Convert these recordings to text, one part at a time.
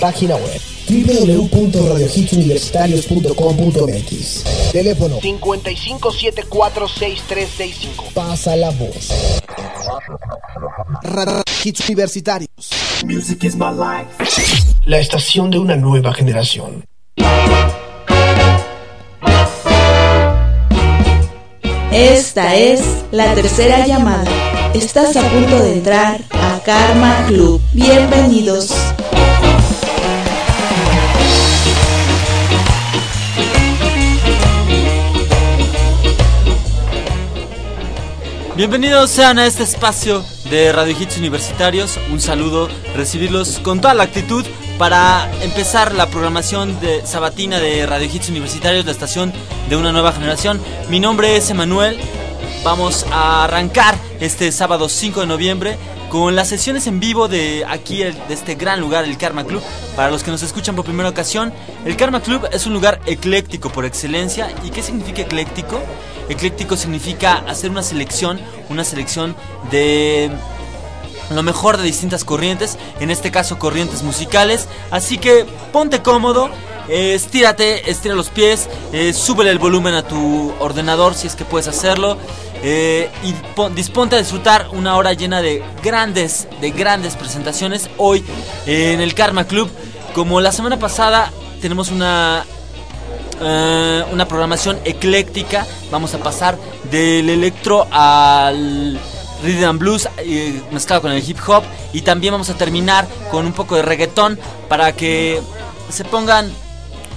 Página web www.radiohitsuniversitarios.com.mx Teléfono 55746365. Pasa la voz. Radio Hits Universitarios. Music is my life. La estación de una nueva generación. Esta es la tercera llamada. Estás a punto de entrar a Karma Club. Bienvenidos. Bienvenidos sean a este espacio de Radio Hits Universitarios. Un saludo, recibirlos con toda la actitud para empezar la programación de sabatina de Radio Hits Universitarios, la estación de una nueva generación. Mi nombre es Emanuel. Vamos a arrancar este sábado 5 de noviembre con las sesiones en vivo de aquí, de este gran lugar, el Karma Club. Para los que nos escuchan por primera ocasión, el Karma Club es un lugar ecléctico por excelencia. ¿Y qué significa ecléctico? Ecléctico significa hacer una selección, una selección de lo mejor de distintas corrientes, en este caso corrientes musicales. Así que ponte cómodo, estírate, estira los pies, eh, súbele el volumen a tu ordenador si es que puedes hacerlo. eh, y pon- disponte a disfrutar una hora llena de grandes, de grandes presentaciones hoy eh, en el Karma Club. Como la semana pasada tenemos una eh, una programación ecléctica. Vamos a pasar del electro al rhythm and blues eh, mezclado con el hip hop y también vamos a terminar con un poco de reggaetón para que se pongan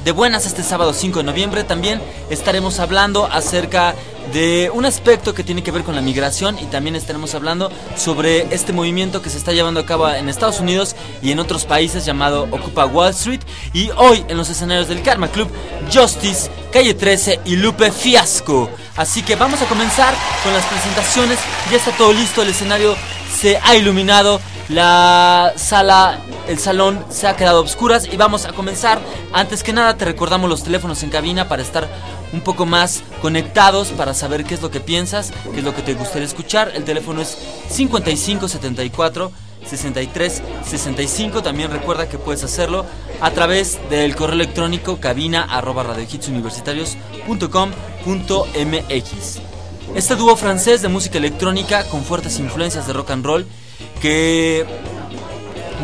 de buenas este sábado 5 de noviembre. También estaremos hablando acerca de un aspecto que tiene que ver con la migración y también estaremos hablando sobre este movimiento que se está llevando a cabo en Estados Unidos y en otros países llamado Ocupa Wall Street. Y hoy en los escenarios del Karma Club, Justice, Calle 13 y Lupe Fiasco. Así que vamos a comenzar con las presentaciones. Ya está todo listo, el escenario se ha iluminado. La sala, el salón se ha quedado a obscuras y vamos a comenzar. Antes que nada te recordamos los teléfonos en cabina para estar un poco más conectados, para saber qué es lo que piensas, qué es lo que te gustaría escuchar. El teléfono es 5574 63 65. También recuerda que puedes hacerlo a través del correo electrónico cabina arroba. Este dúo francés de música electrónica con fuertes influencias de rock and roll que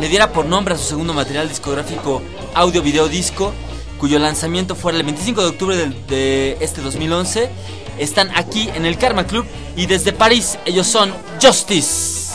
le diera por nombre a su segundo material discográfico audio video disco cuyo lanzamiento fue el 25 de octubre del- de este 2011 están aquí en el Karma Club y desde París ellos son Justice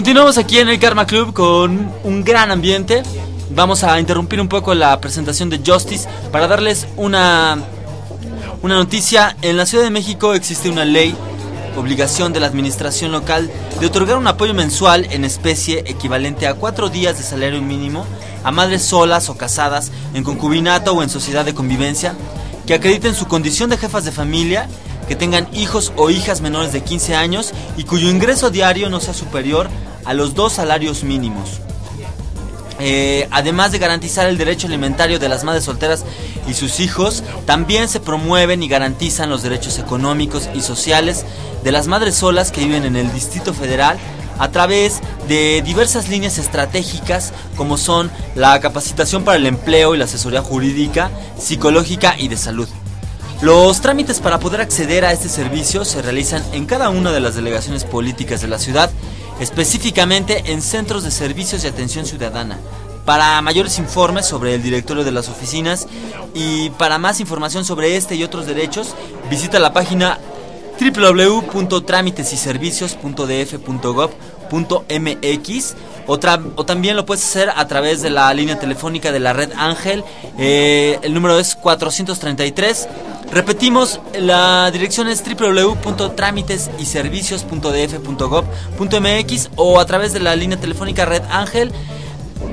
Continuamos aquí en el Karma Club con un gran ambiente. Vamos a interrumpir un poco la presentación de Justice para darles una, una noticia. En la Ciudad de México existe una ley, obligación de la administración local, de otorgar un apoyo mensual en especie equivalente a cuatro días de salario mínimo a madres solas o casadas, en concubinato o en sociedad de convivencia, que acrediten su condición de jefas de familia que tengan hijos o hijas menores de 15 años y cuyo ingreso diario no sea superior a los dos salarios mínimos. Eh, además de garantizar el derecho alimentario de las madres solteras y sus hijos, también se promueven y garantizan los derechos económicos y sociales de las madres solas que viven en el Distrito Federal a través de diversas líneas estratégicas como son la capacitación para el empleo y la asesoría jurídica, psicológica y de salud. Los trámites para poder acceder a este servicio se realizan en cada una de las delegaciones políticas de la ciudad, específicamente en centros de servicios y atención ciudadana. Para mayores informes sobre el directorio de las oficinas y para más información sobre este y otros derechos, visita la página www.trámitesyservicios.df.gov.mx o, o también lo puedes hacer a través de la línea telefónica de la red Ángel. Eh, el número es 433. Repetimos, la dirección es www.trámitesyservicios.df.gov.mx o a través de la línea telefónica red Ángel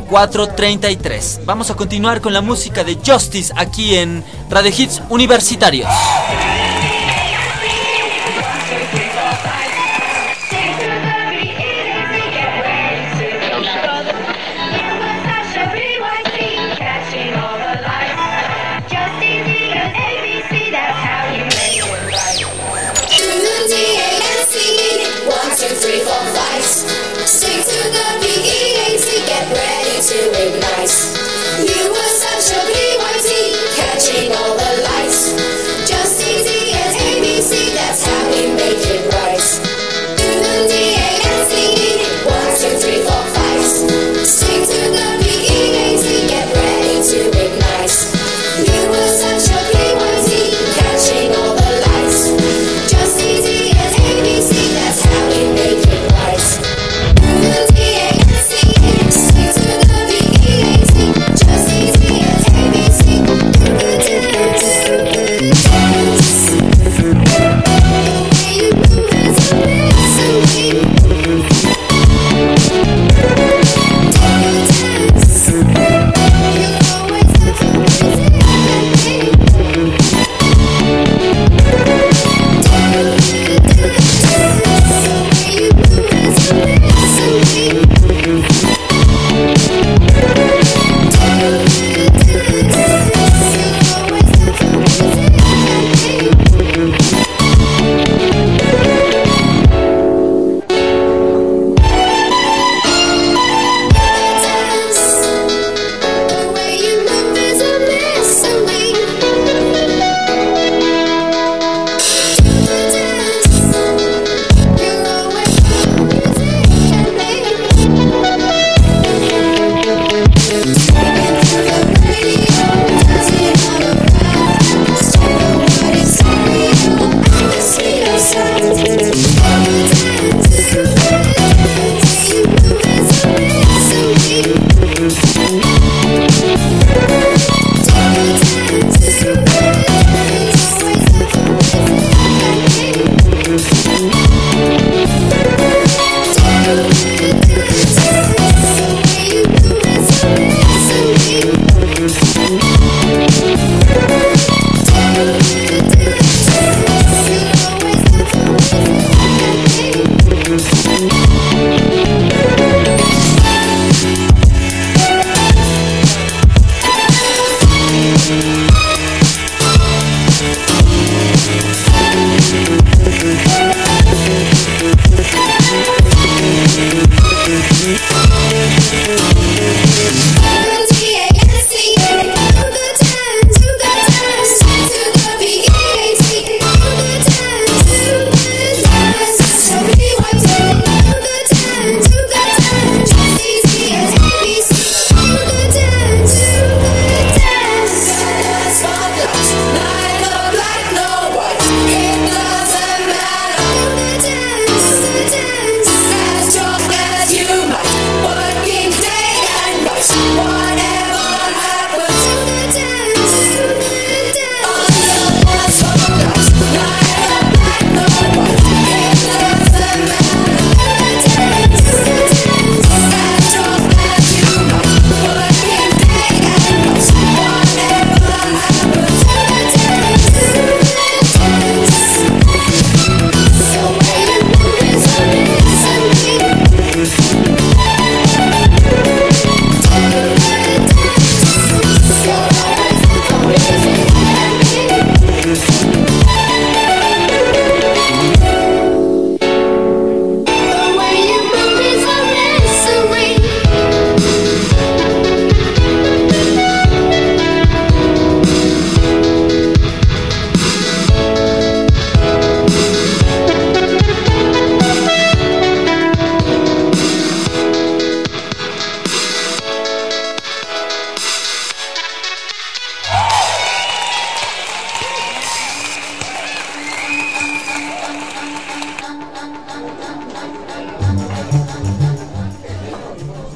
433. Vamos a continuar con la música de Justice aquí en Radio Hits Universitarios. guys.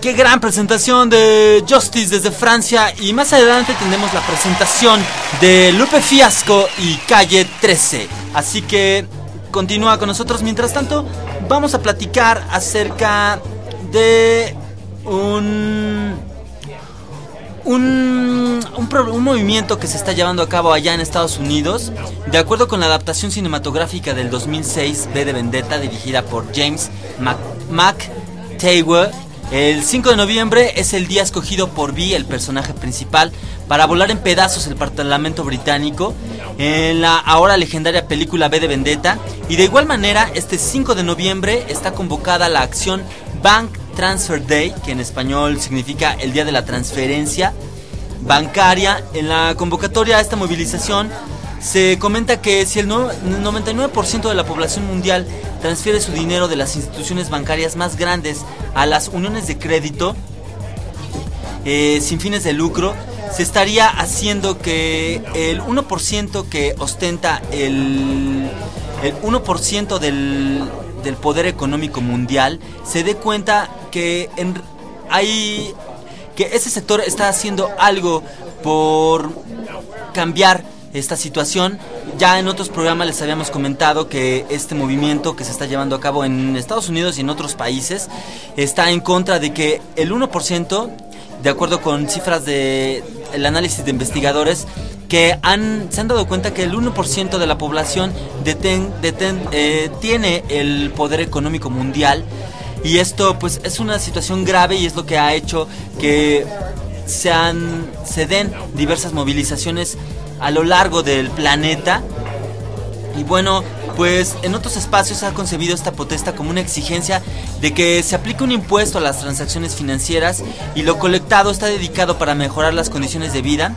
Qué gran presentación de Justice desde Francia y más adelante tendremos la presentación de Lupe Fiasco y Calle 13. Así que continúa con nosotros. Mientras tanto, vamos a platicar acerca de un un, un, movimiento que se está llevando a cabo allá en Estados Unidos. De acuerdo con la adaptación cinematográfica del 2006, B de Vendetta, dirigida por James McTaggart, el 5 de noviembre es el día escogido por B, el personaje principal, para volar en pedazos el parlamento británico en la ahora legendaria película B de Vendetta. Y de igual manera, este 5 de noviembre está convocada la acción Bank Transfer Day, que en español significa el día de la transferencia bancaria. En la convocatoria a esta movilización se comenta que si el no- 99% de la población mundial transfiere su dinero de las instituciones bancarias más grandes a las uniones de crédito eh, sin fines de lucro, se estaría haciendo que el 1% que ostenta el, el 1% del, poder económico mundial se dé cuenta que hay que ese sector está haciendo algo por cambiar esta situación. Ya en otros programas les habíamos comentado que este movimiento que se está llevando a cabo en Estados Unidos y en otros países está en contra de que el 1%, de acuerdo con cifras de el análisis de investigadores, que han, se han dado cuenta que el 1% de la población deten- deten- eh, tiene el poder económico mundial y esto pues es una situación grave y es lo que ha hecho que se, han, se den diversas movilizaciones a lo largo del planeta. Y bueno, pues en otros espacios ha concebido esta protesta como una exigencia de que se aplique un impuesto a las transacciones financieras y lo colectado está dedicado para mejorar las condiciones de vida.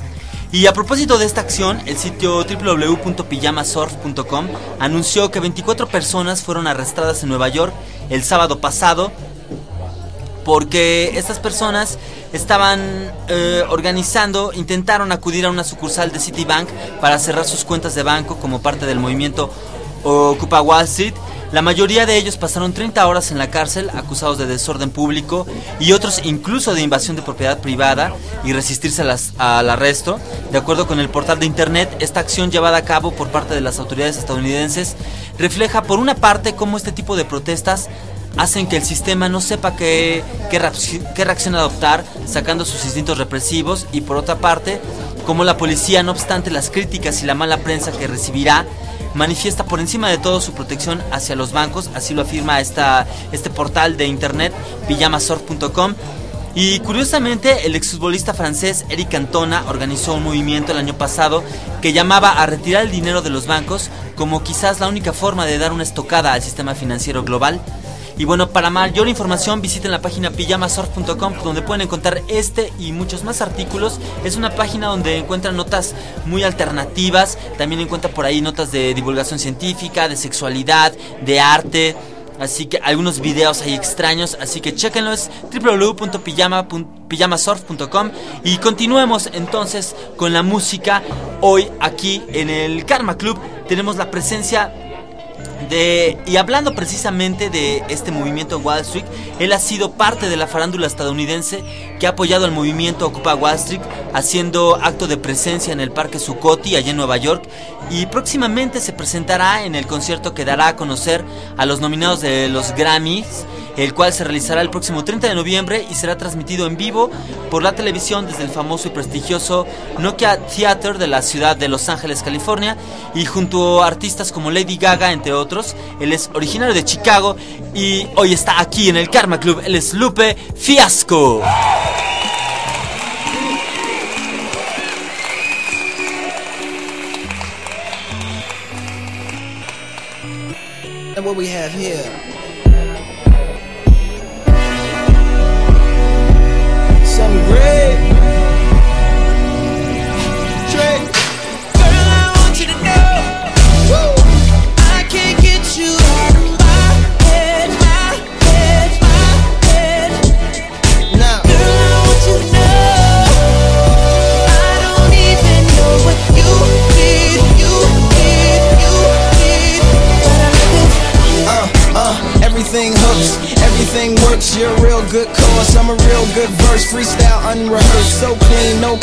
Y a propósito de esta acción, el sitio www.pijamasurf.com anunció que 24 personas fueron arrestadas en Nueva York el sábado pasado porque estas personas estaban eh, organizando, intentaron acudir a una sucursal de Citibank para cerrar sus cuentas de banco como parte del movimiento Ocupa Wall Street. La mayoría de ellos pasaron 30 horas en la cárcel acusados de desorden público y otros incluso de invasión de propiedad privada y resistirse al arresto. De acuerdo con el portal de internet, esta acción llevada a cabo por parte de las autoridades estadounidenses refleja por una parte cómo este tipo de protestas hacen que el sistema no sepa qué, qué, qué reacción adoptar, sacando sus instintos represivos, y por otra parte, como la policía, no obstante las críticas y la mala prensa que recibirá, manifiesta por encima de todo su protección hacia los bancos, así lo afirma esta, este portal de internet, pijamasurf.com. Y curiosamente, el exfutbolista francés Eric Cantona organizó un movimiento el año pasado que llamaba a retirar el dinero de los bancos como quizás la única forma de dar una estocada al sistema financiero global. Y bueno, para mayor información visiten la página pijamasurf.com donde pueden encontrar este y muchos más artículos. Es una página donde encuentran notas muy alternativas, también encuentran por ahí notas de divulgación científica, de sexualidad, de arte. Así que algunos videos ahí extraños, así que chequenlo es www.pijamasurf.com y continuemos entonces con la música. Hoy aquí en el Karma Club tenemos la presencia y hablando precisamente de este movimiento Wall Street, él ha sido parte de la farándula estadounidense que ha apoyado al movimiento Ocupa Wall Street, haciendo acto de presencia en el Parque Zuccotti allá en Nueva York y próximamente se presentará en el concierto que dará a conocer a los nominados de los Grammys, el cual se realizará el próximo 30 de noviembre y será transmitido en vivo por la televisión desde el famoso y prestigioso Nokia Theater de la ciudad de Los Ángeles, California, y junto a artistas como Lady Gaga, entre otros. Él es originario de Chicago y hoy está aquí en el Karma Club. Él es Lupe Fiasco. What we have here. I'm great.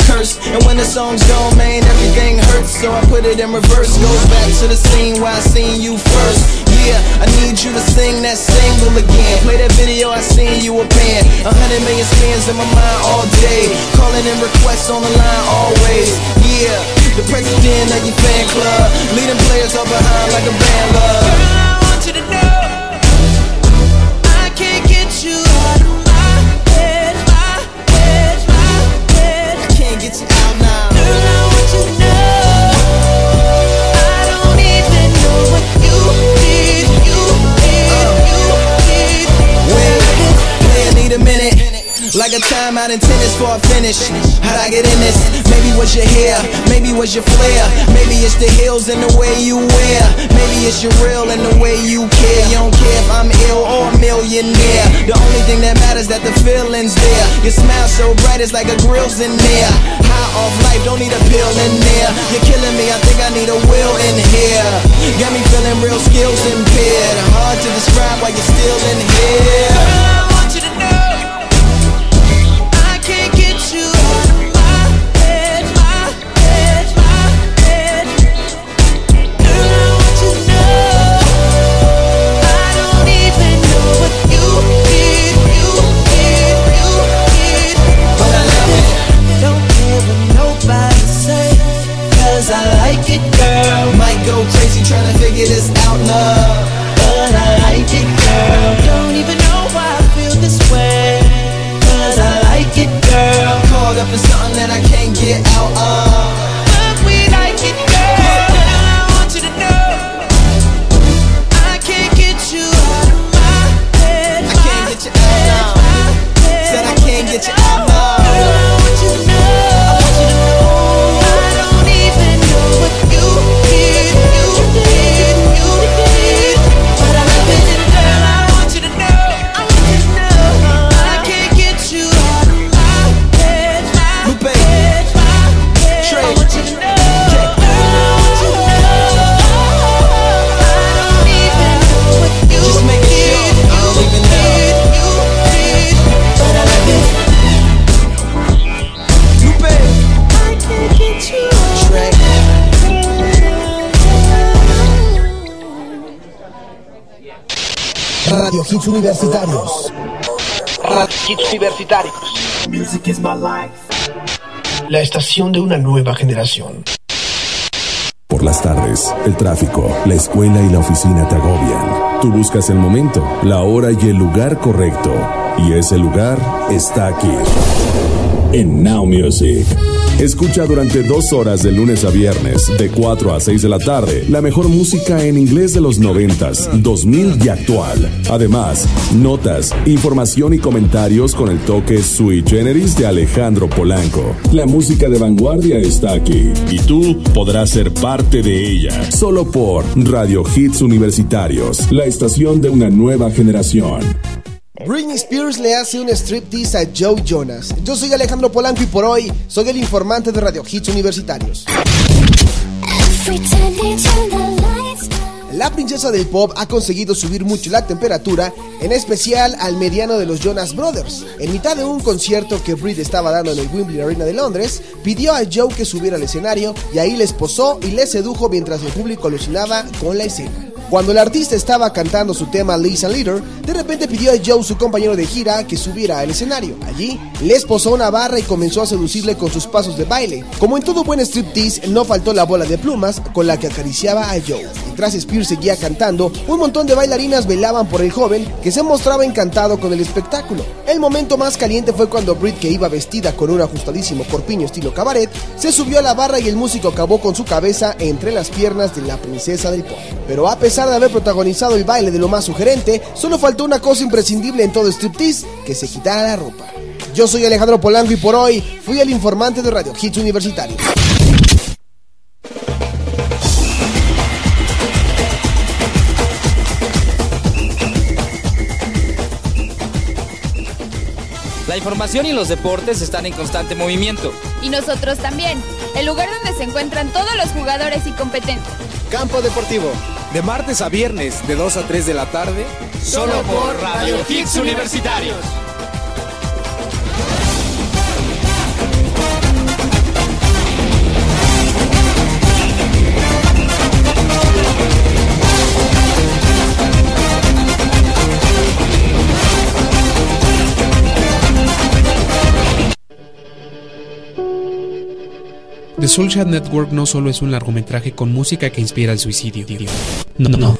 Curse. And when the song's gone, man, everything hurts. So I put it in reverse. Go back to the scene where I seen you first. Yeah, I need you to sing that single again. Play that video I seen you a pan. A hundred million spins in my mind all day. Calling in requests on the line always. Yeah, the president of your fan club. Leading players all behind like a band love. Like a timeout in tennis for a finish. How'd I get in this? Maybe was your hair, maybe was your flair. Maybe it's the heels and the way you wear. Maybe it's your real and the way you care. You don't care if I'm ill or a millionaire. The only thing that matters that the feeling's there. Your smile so bright, it's like a grill's in there. High off life, don't need a pill in there. You're killing me, I think I need a will in here. Got me feeling real skills impaired. Hard to describe why you're still in here. Music is my life. La estación de una nueva generación. Por las tardes, el tráfico, la escuela y la oficina te agobian. Tú buscas el momento, la hora y el lugar correcto. Y ese lugar está aquí. En Now Music. Escucha durante dos horas de lunes a viernes, de 4 a 6 de la tarde, la mejor música en inglés de los 90s, 2000 y actual. Además, notas, información y comentarios con el toque sui generis de Alejandro Polanco. La música de vanguardia está aquí y tú podrás ser parte de ella. Solo por Radio Hits Universitarios, la estación de una nueva generación. Britney Spears le hace un striptease a Joe Jonas. Yo soy Alejandro Polanco y por hoy soy el informante de Radio Hits Universitarios. La princesa del pop ha conseguido subir mucho la temperatura, en especial al mediano de los Jonas Brothers. En mitad de un concierto que Britney estaba dando en el Wembley Arena de Londres, pidió a Joe que subiera al escenario y ahí le esposó y le sedujo mientras el público alucinaba con la escena. Cuando el artista estaba cantando su tema Lisa Leader, de repente pidió a Joe, su compañero de gira, que subiera al escenario. Allí, le esposó una barra y comenzó a seducirle con sus pasos de baile. Como en todo buen striptease, no faltó la bola de plumas con la que acariciaba a Joe. Mientras Spears seguía cantando, un montón de bailarinas velaban por el joven que se mostraba encantado con el espectáculo. El momento más caliente fue cuando Brit, que iba vestida con un ajustadísimo corpiño estilo cabaret, se subió a la barra y el músico acabó con su cabeza entre las piernas de la princesa del pop. Pero a pesar de haber protagonizado el baile de lo más sugerente, solo faltó una cosa imprescindible en todo striptease, que se quitara la ropa. Yo soy Alejandro Polanco y por hoy fui el informante de Radio Hits Universitario. La información y los deportes están en constante movimiento. Y nosotros también, el lugar donde se encuentran todos los jugadores y competentes. Campo Deportivo, de martes a viernes, de 2 a 3 de la tarde, Solo por Radio Hits Universitarios. Soulshad Network no solo es un largometraje con música que inspira el suicidio. No, no.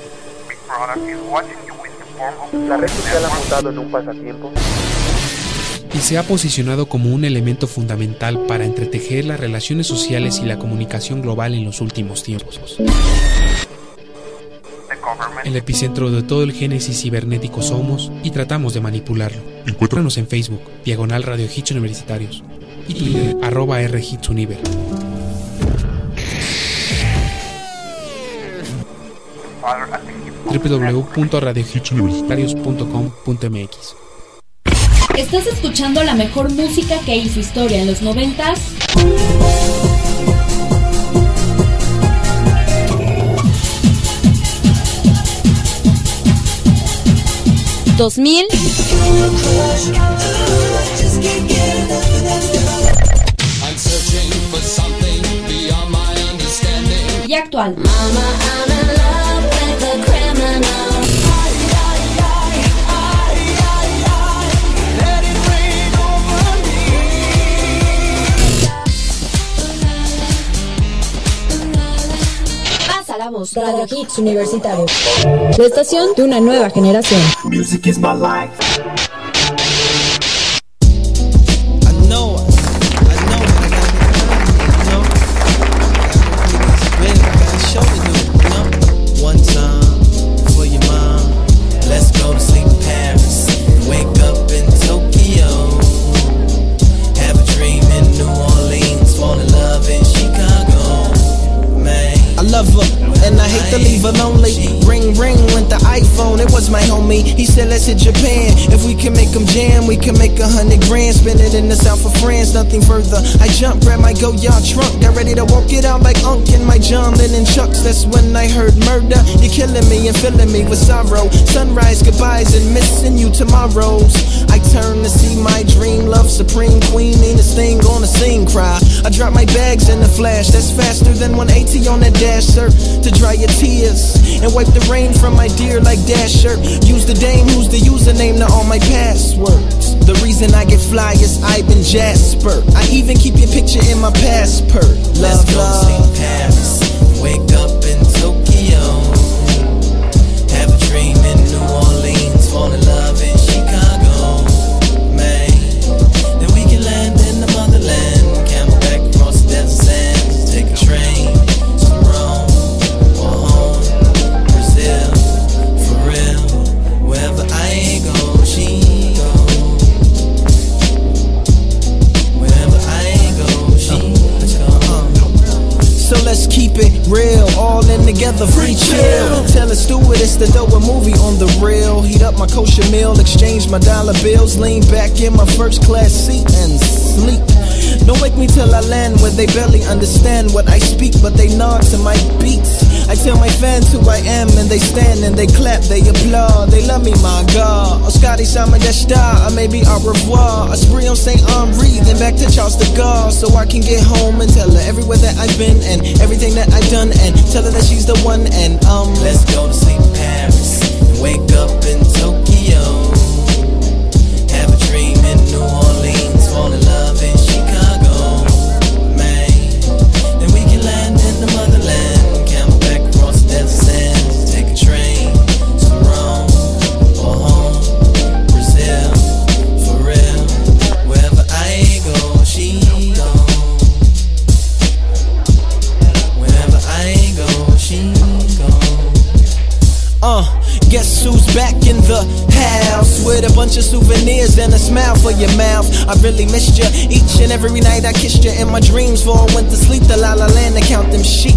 La red social ha mutado en un pasatiempo. Y se ha posicionado como un elemento fundamental para entretejer las relaciones sociales y la comunicación global en los últimos tiempos. El epicentro de todo el génesis cibernético somos y tratamos de manipularlo. Encuéntranos en Facebook, Diagonal Radio Hits Universitarios y Twitter, arroba R Hits Univer. www.radiohitsuniversitarios.com.mx ¿Estás escuchando la mejor música que hizo historia en los noventas? ¿2000? Y actual. Voz. Radio Hits Universitario. La estación de una nueva generación. Music is my life. Can make a hundred grand. Spend it in the south of France, nothing further. I jump, grab my go yard trunk, got ready to walk it out like Unk in my John Lennon chucks. That's when I heard murder. You're killing me and filling me with sorrow. Sunrise goodbyes and missing you tomorrows. I turn to see my dream, love supreme queen, meanest thing on the scene. Cry. I drop my bags in the flash. That's faster than 180 on that dash, sir. To dry your tears and wipe the rain from my dear like Dasher. Use the dame, who's the username to all my passwords. The reason I get fly is Ivan Jasper. I even keep your picture in my passport. Love, love. Paris. Wake together, free chill. Tell the stewardess to throw a movie on the rail. Heat up my kosher meal, exchange my dollar bills, lean back in my first class seat and sleep. Don't wake me till I land where they barely understand what I speak, but they nod to my beats. I tell my fans who I am, and they stand and they clap, they applaud, they love me, my God. Scotty Sama Yashta, or maybe au revoir. A spree on St. Henri, then back to Charles de Gaulle, so I can get home and tell her everywhere that I've been and everything that I've done, and tell her that she's the one. And um, let's go to sleep Paris, wake up in Tokyo. Of souvenirs and a smile for your mouth? I really missed you each and every night. I kissed you in my dreams before I went to sleep. The la la land to count them sheep.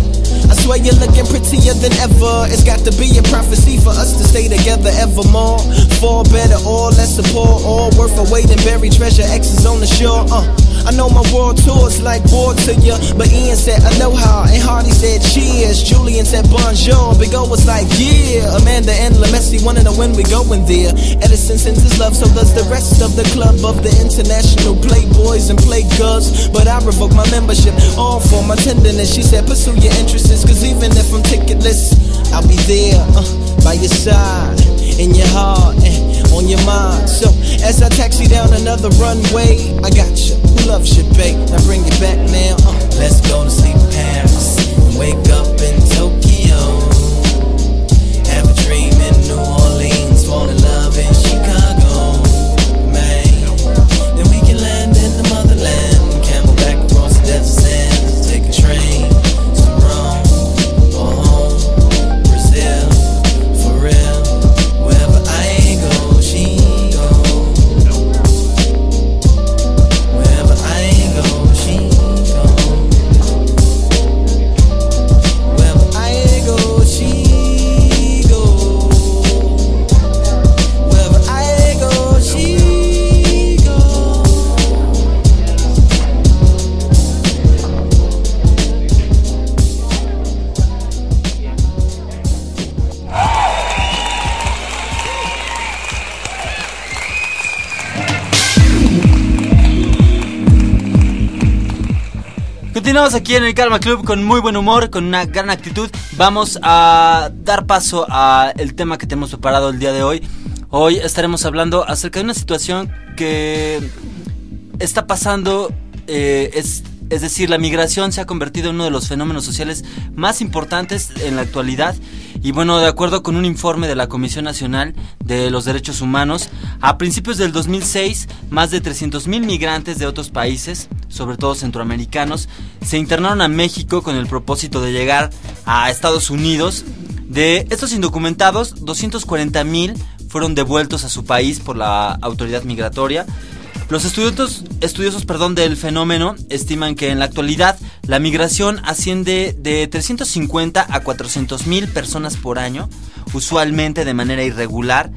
I swear you're looking prettier than ever. It's got to be a prophecy for us to stay together evermore. For better or lesser poor, all worth a and buried treasure. X's on the shore. Uh, I know my world tour's like war to you, but Ian said aloha and Hardy said cheers. Julian said bonjour. Big O was like yeah. Amanda and Lemessy wanna know when we going there. Edison sends his love, so does the rest of the club of the international playboys and playgirls. But I revoke my membership, all for my tenderness. She said pursue your interests, cause even if I'm ticketless, I'll be there uh, by your side, in your heart and on your mind. So as I taxi down another runway, I got you. Who loves you, babe? I bring you back now. Uh, let's go to sleep, Paris. Wake up continuamos aquí en el Karma Club con muy buen humor, con una gran actitud. Vamos a dar paso al tema que tenemos preparado el día de hoy. Hoy estaremos hablando acerca de una situación que está pasando, eh, es, es decir, la migración se ha convertido en uno de los fenómenos sociales más importantes en la actualidad. Y bueno, de acuerdo con un informe de la Comisión Nacional de los Derechos Humanos, a principios del 2006, más de 300.000 migrantes de otros países, sobre todo centroamericanos, se internaron a México con el propósito de llegar a Estados Unidos. De estos indocumentados, 240.000 fueron devueltos a su país por la autoridad migratoria. Los estudiosos, estudiosos perdón, del fenómeno estiman que en la actualidad la migración asciende de 350 a 400 mil personas por año, usualmente de manera irregular.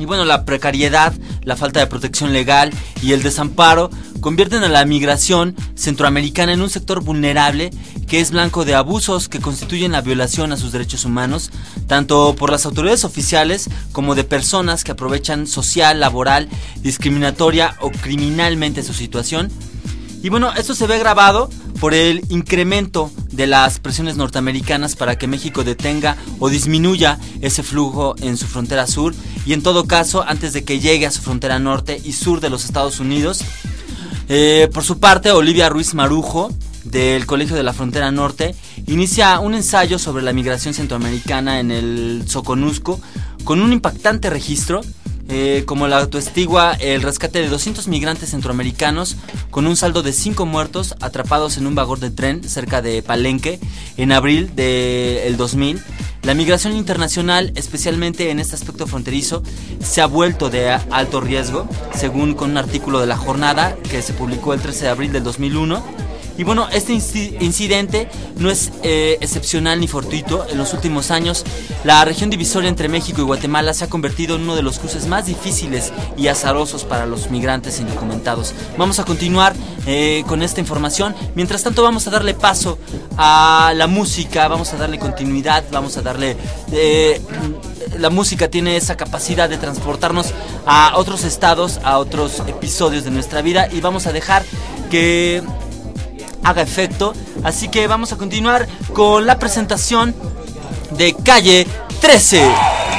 Y bueno, la precariedad, la falta de protección legal y el desamparo convierten a la migración centroamericana en un sector vulnerable que es blanco de abusos que constituyen la violación a sus derechos humanos, tanto por las autoridades oficiales como de personas que aprovechan social, laboral, discriminatoria o criminalmente su situación. Y bueno, esto se ve grabado por el incremento de las presiones norteamericanas para que México detenga o disminuya ese flujo en su frontera sur y en todo caso antes de que llegue a su frontera norte y sur de los Estados Unidos. Eh, por su parte, Olivia Ruiz Marujo, del Colegio de la Frontera Norte, inicia un ensayo sobre la migración centroamericana en el Soconusco con un impactante registro. Eh, como la autoestigua el rescate de 200 migrantes centroamericanos con un saldo de 5 muertos atrapados en un vagón de tren cerca de Palenque en abril del 2000. La migración internacional, especialmente en este aspecto fronterizo, se ha vuelto de alto riesgo, según con un artículo de la jornada que se publicó el 13 de abril del 2001. Y bueno, este inci- incidente no es eh, excepcional ni fortuito. En los últimos años, la región divisoria entre México y Guatemala se ha convertido en uno de los cruces más difíciles y azarosos para los migrantes indocumentados. Vamos a continuar eh, con esta información. Mientras tanto, vamos a darle paso a la música, vamos a darle continuidad, vamos a darle... eh, la música tiene esa capacidad de transportarnos a otros estados, a otros episodios de nuestra vida y vamos a dejar que haga efecto. Así que vamos a continuar con la presentación de Calle 13.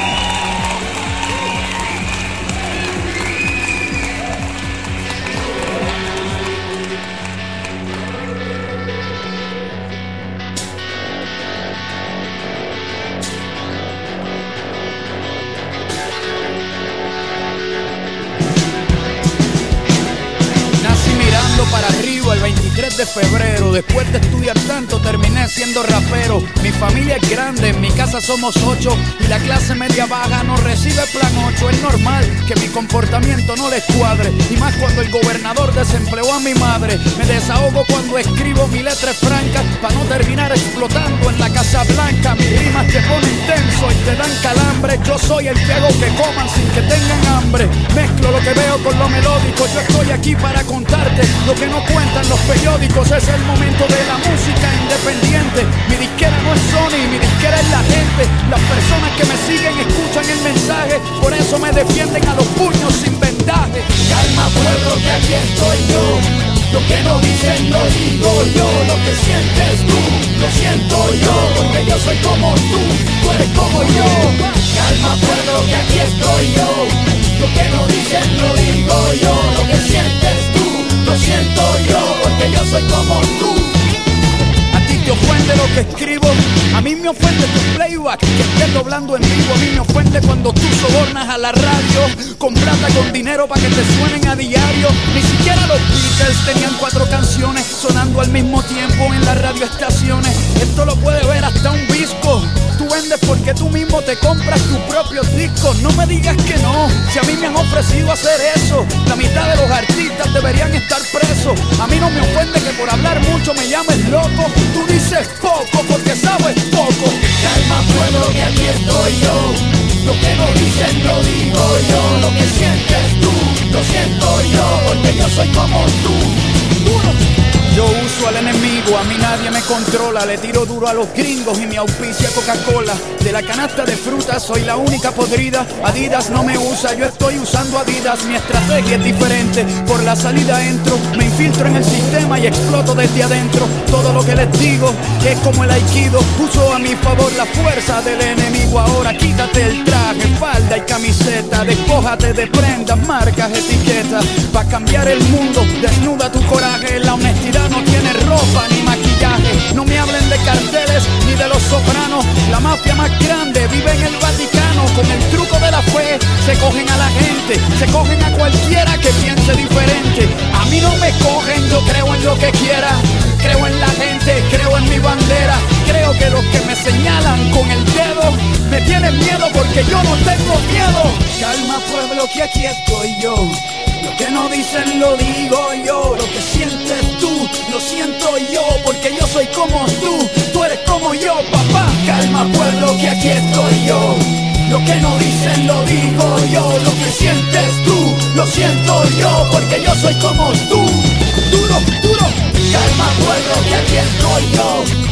Somos ocho. Y la clase media baja no recibe plan 8. Es normal que mi comportamiento no les cuadre. Y más cuando el gobernador desempleó a mi madre. Me desahogo cuando escribo mi letra franca. Para no terminar explotando en la Casa Blanca. Mis rimas te ponen tenso y te dan calambre. Yo soy el que hago que coman sin que tengan hambre. Mezclo lo que veo con lo melódico. Yo estoy aquí para contarte lo que no cuentan los periódicos. Es el momento de la música independiente. Mi disquera no es Sony, mi disquera es la Las personas que me siguen escuchan el mensaje. Por eso me defienden a los puños sin vendaje. Calma pueblo que aquí estoy yo. Lo que no dicen lo digo yo, lo que sientes tú, lo siento yo, porque yo soy como tú, tú eres como yo. Calma pueblo que aquí estoy yo, lo que no dicen lo digo yo, lo que sientes tú, lo siento yo, porque yo soy como tú. Ofende lo que escribo, a mí me ofende tu playback, que estés doblando en vivo, a mí me ofende cuando tú sobornas a la radio, con plata, con dinero para que te suenen a diario. Ni siquiera los Beatles tenían cuatro canciones sonando al mismo tiempo en las radioestaciones. Esto lo puede ver hasta un disco. Tú vendes porque tú mismo te compras tus propios discos. No me digas que no, si a mí me han ofrecido hacer eso. La mitad de los artistas deberían estar presos. A mí no me ofende que por hablar mucho me llames loco. Poco porque sabes poco. Calma pueblo que aquí estoy yo. Lo que no dicen lo digo yo. Lo que sientes tú, lo siento yo. Porque yo soy como tú. Uno. Yo uso al enemigo, a mí nadie me controla. Le tiro duro a los gringos y mi auspicia Coca-Cola. De la canasta de frutas soy la única podrida. Adidas no me usa, yo estoy usando Adidas. Mi estrategia es diferente. Por la salida entro, me infiltro en el sistema y exploto desde adentro. Todo lo que les digo es como el aikido. Uso a mi favor la fuerza del enemigo. Ahora quítate el traje, falda y camiseta. Despójate de prendas, marcas, etiquetas. Pa' cambiar el mundo, desnuda tu coraje. La honestidad no tiene ropa ni maquillaje. No me hablen de carteles ni de los sopranos. La mafia más grande vive en el Vaticano. Con el truco de la fe se cogen a la gente, se cogen a cualquiera que piense diferente. A mí no me cogen, yo creo en lo que quiera. Creo en la gente, creo en mi bandera. Creo que los que me señalan con el dedo me tienen miedo porque yo no tengo miedo. Calma pueblo que aquí estoy yo. Lo que no dicen lo digo yo. Lo que sientes tú lo siento yo porque yo soy como tú. Tú eres como yo, papá. Calma pueblo que aquí estoy yo. Lo que no dicen lo digo yo. Lo que sientes tú lo siento yo porque yo soy como tú. Duro, duro. Calma pueblo que aquí estoy yo.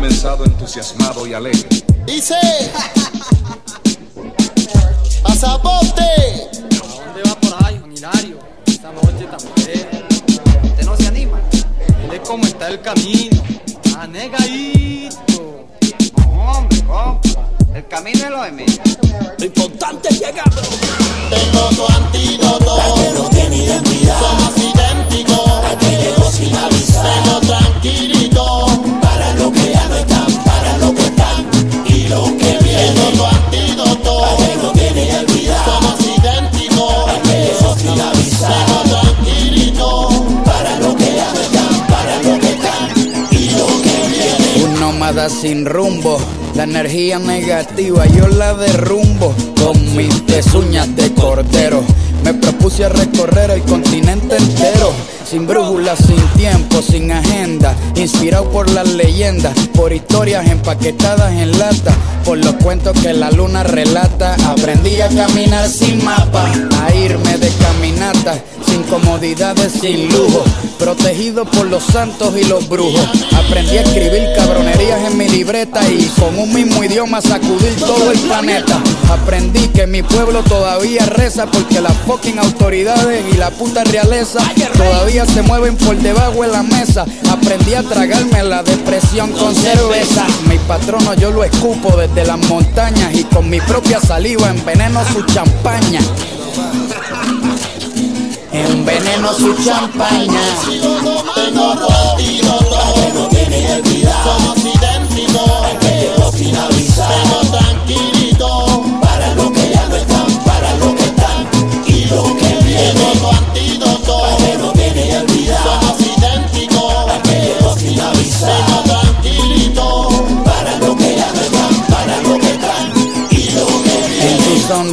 Comenzado entusiasmado y alegre. Dice Pasaporte. ¿A dónde va por ahí, Juan Hilario? Esta noche tan fea. Usted no se anima. Mire cómo está el camino. Anegadito. No, hombre, compa. El camino es lo de menos. Lo importante es llegar. Tengo tu antídoto. La que no tiene identidad. Sin rumbo, la energía negativa yo la derrumbo con mis pezuñas de cordero. Me propuse a recorrer el continente entero. Sin brújula, sin tiempo, sin agenda. Inspirado por las leyendas, por historias empaquetadas en lata. Por los cuentos que la luna relata. Aprendí a caminar sin mapa, a irme de caminata. Sin comodidades, sin lujo. Protegido por los santos y los brujos. Aprendí a escribir cabronerías en mi libreta y con un mismo idioma sacudir todo el planeta. Aprendí que mi pueblo todavía reza porque las fucking autoridades y la puta realeza todavía se mueven por debajo de la mesa. Aprendí a tragarme la depresión con cerveza. Mi patrono yo lo escupo desde las montañas y con mi propia saliva enveneno su champaña. Enveneno su champaña.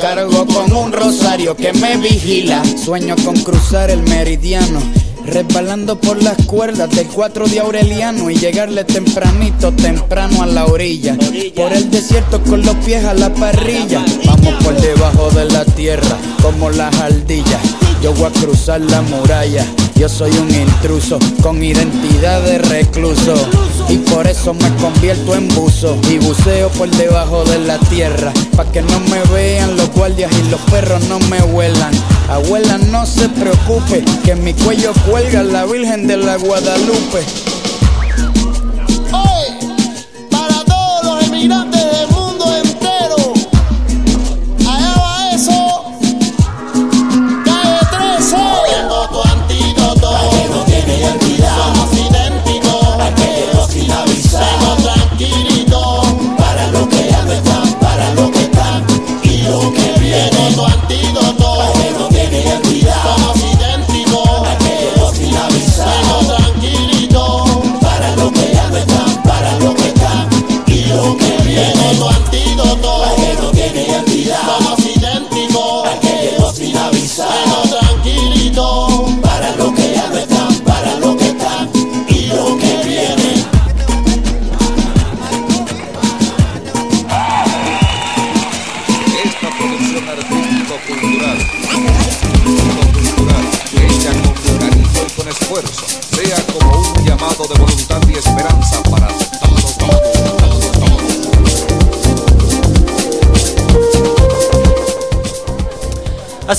cargo con un rosario que me vigila. Sueño con cruzar el meridiano. Resbalando por las cuerdas del 4 de Aureliano y llegarle tempranito, temprano a la orilla. Por el desierto con los pies a la parrilla. Vamos por debajo de la tierra como las ardillas. Yo voy a cruzar la muralla. Yo soy un intruso con identidad de recluso. Y por eso me convierto en buzo. Y buceo por debajo de la tierra. Pa' que no me vean los guardias y los perros no me huelan. Abuela, no se preocupe, que en mi cuello cuelga la Virgen de la Guadalupe.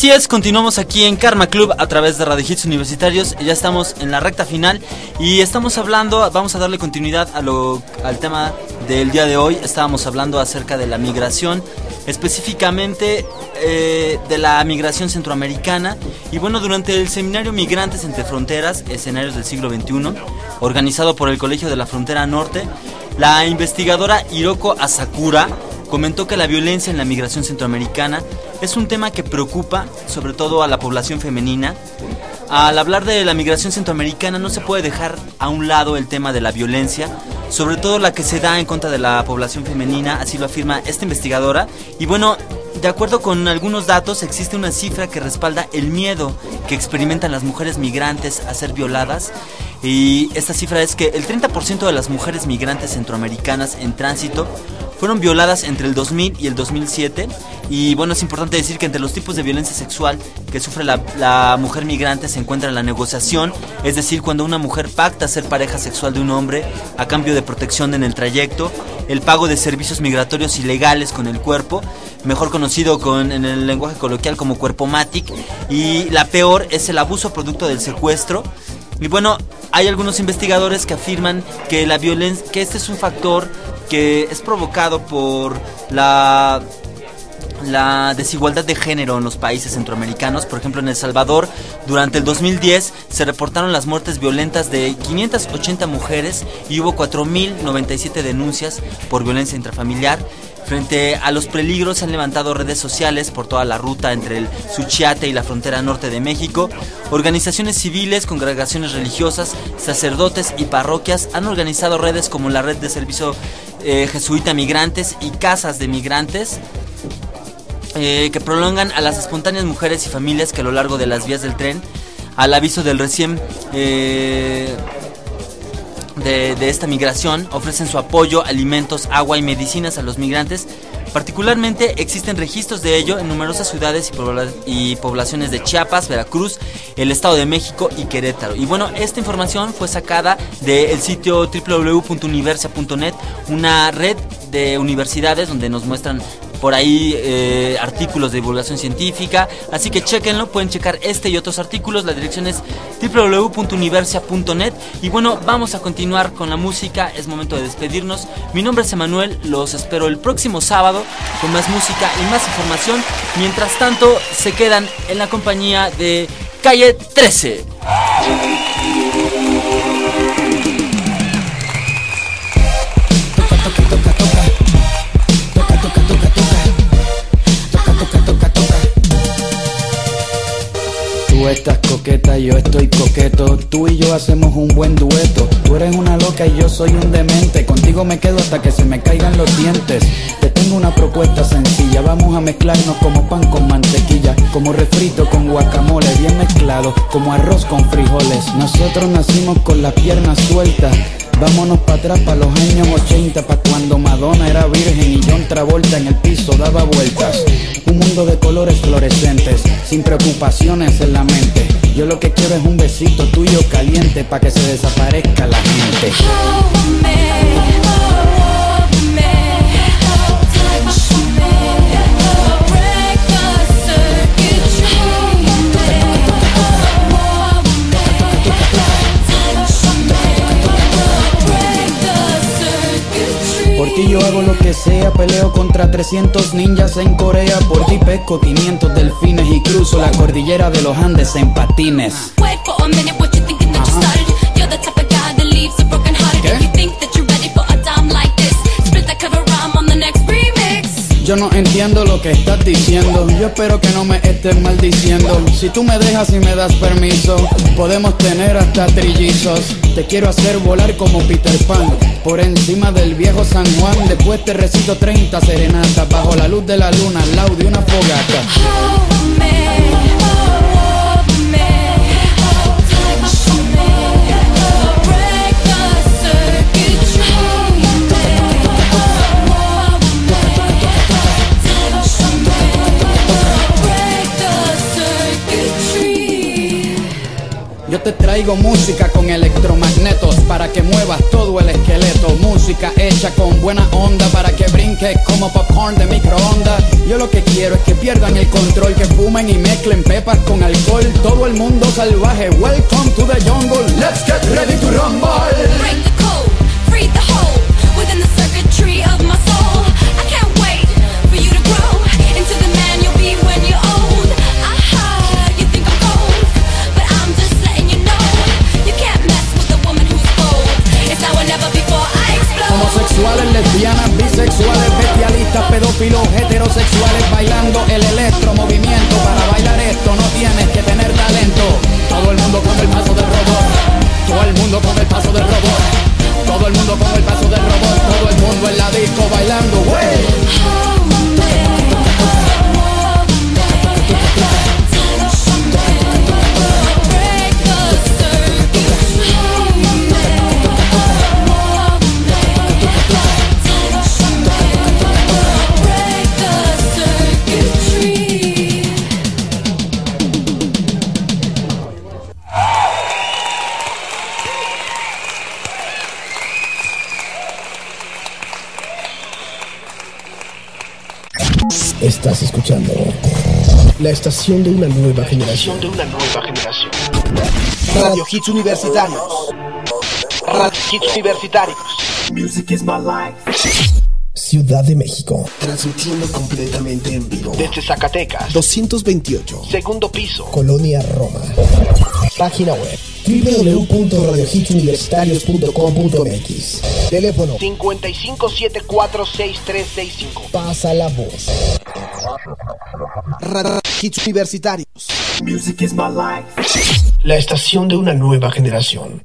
Así es, continuamos aquí en Karma Club a través de Radio Universitarios. Ya estamos en la recta final y estamos hablando, vamos a darle continuidad al tema del día de hoy. Estábamos hablando acerca de la migración, específicamente eh, de la migración centroamericana. Y bueno, durante el seminario Migrantes entre Fronteras, escenarios del siglo XXI, organizado por el Colegio de la Frontera Norte, la investigadora Hiroko Asakura comentó que la violencia en la migración centroamericana es un tema que preocupa sobre todo a la población femenina. Al hablar de la migración centroamericana no se puede dejar a un lado el tema de la violencia, sobre todo la que se da en contra de la población femenina, así lo afirma esta investigadora. Y bueno, de acuerdo con algunos datos, existe una cifra que respalda el miedo que experimentan las mujeres migrantes a ser violadas. Y esta cifra es que el 30% de las mujeres migrantes centroamericanas en tránsito fueron violadas entre el 2000 y el 2007. Y bueno, es importante decir que entre los tipos de violencia sexual que sufre la, la mujer migrante se encuentra la negociación, es decir, cuando una mujer pacta ser pareja sexual de un hombre a cambio de protección en el trayecto, el pago de servicios migratorios ilegales con el cuerpo, mejor conocido con, en el lenguaje coloquial como cuerpomatic, y la peor es el abuso producto del secuestro. Y bueno, hay algunos investigadores que afirman que la violencia, que este es un factor que es provocado por la la desigualdad de género en los países centroamericanos. Por ejemplo, en El Salvador, durante el 2010 se reportaron las muertes violentas de 580 mujeres y hubo 4.097 denuncias por violencia intrafamiliar. Frente a los peligros se han levantado redes sociales por toda la ruta entre el Suchiate y la frontera norte de México. Organizaciones civiles, congregaciones religiosas, sacerdotes y parroquias han organizado redes como la Red de Servicio eh, Jesuita Migrantes y Casas de Migrantes eh, que prolongan a las espontáneas mujeres y familias que a lo largo de las vías del tren, al aviso del recién eh, de, esta migración, ofrecen su apoyo, alimentos, agua y medicinas a los migrantes. Particularmente existen registros de ello en numerosas ciudades y poblaciones de Chiapas, Veracruz, el Estado de México y Querétaro. Y bueno, esta información fue sacada del sitio www.universia.net, una red de universidades donde nos muestran por ahí eh, artículos de divulgación científica. Así que chequenlo, pueden checar este y otros artículos. La dirección es www.universia.net. Y bueno, vamos a continuar con la música. Es momento de despedirnos. Mi nombre es Emanuel. Los espero el próximo sábado con más música y más información. Mientras tanto, se quedan en la compañía de Calle 13. Estás coqueta, yo estoy coqueto. Tú y yo hacemos un buen dueto. Tú eres una loca y yo soy un demente. Contigo me quedo hasta que se me caigan los dientes. Te tengo una propuesta sencilla. Vamos a mezclarnos como pan con mantequilla. Como refrito con guacamole, bien mezclado. Como arroz con frijoles. Nosotros nacimos con las piernas sueltas. Vámonos para atrás, para los años 80, pa' cuando Madonna era virgen y John Travolta en el piso daba vueltas. Un mundo de colores fluorescentes, sin preocupaciones en la mente. Yo lo que quiero es un besito tuyo caliente pa' que se desaparezca la gente. Por ti yo hago lo que sea, peleo contra 300 ninjas en Corea. Por ti pesco 500 delfines y cruzo la cordillera de los Andes en patines. Yo no entiendo lo que estás diciendo. Yo espero que no me estés maldiciendo. Si tú me dejas y me das permiso, podemos tener hasta trillizos. Te quiero hacer volar como Peter Pan. Por encima del viejo San Juan. Después te recito 30 serenatas. Bajo la luz de la luna, al lado de una fogata. Te traigo música con electromagnetos para que muevas todo el esqueleto. Música hecha con buena onda para que brinques como popcorn de microondas. Yo lo que quiero es que pierdan el control, que fumen y mezclen pepas con alcohol. Todo el mundo salvaje, welcome to the jungle. Let's get ready to rumble. De una nueva generación. de una nueva generación. Radio Hits Universitarios. Radio Hits Universitarios. Music is my life. Ciudad de México. Transmitiendo completamente en vivo. Desde Zacatecas. 228. Segundo piso. Colonia Roma. Página web www.radiohitsuniversitarios.com.mx Teléfono 55746365. Pasa la voz. Hits Universitarios. Music is my life. La estación de una nueva generación.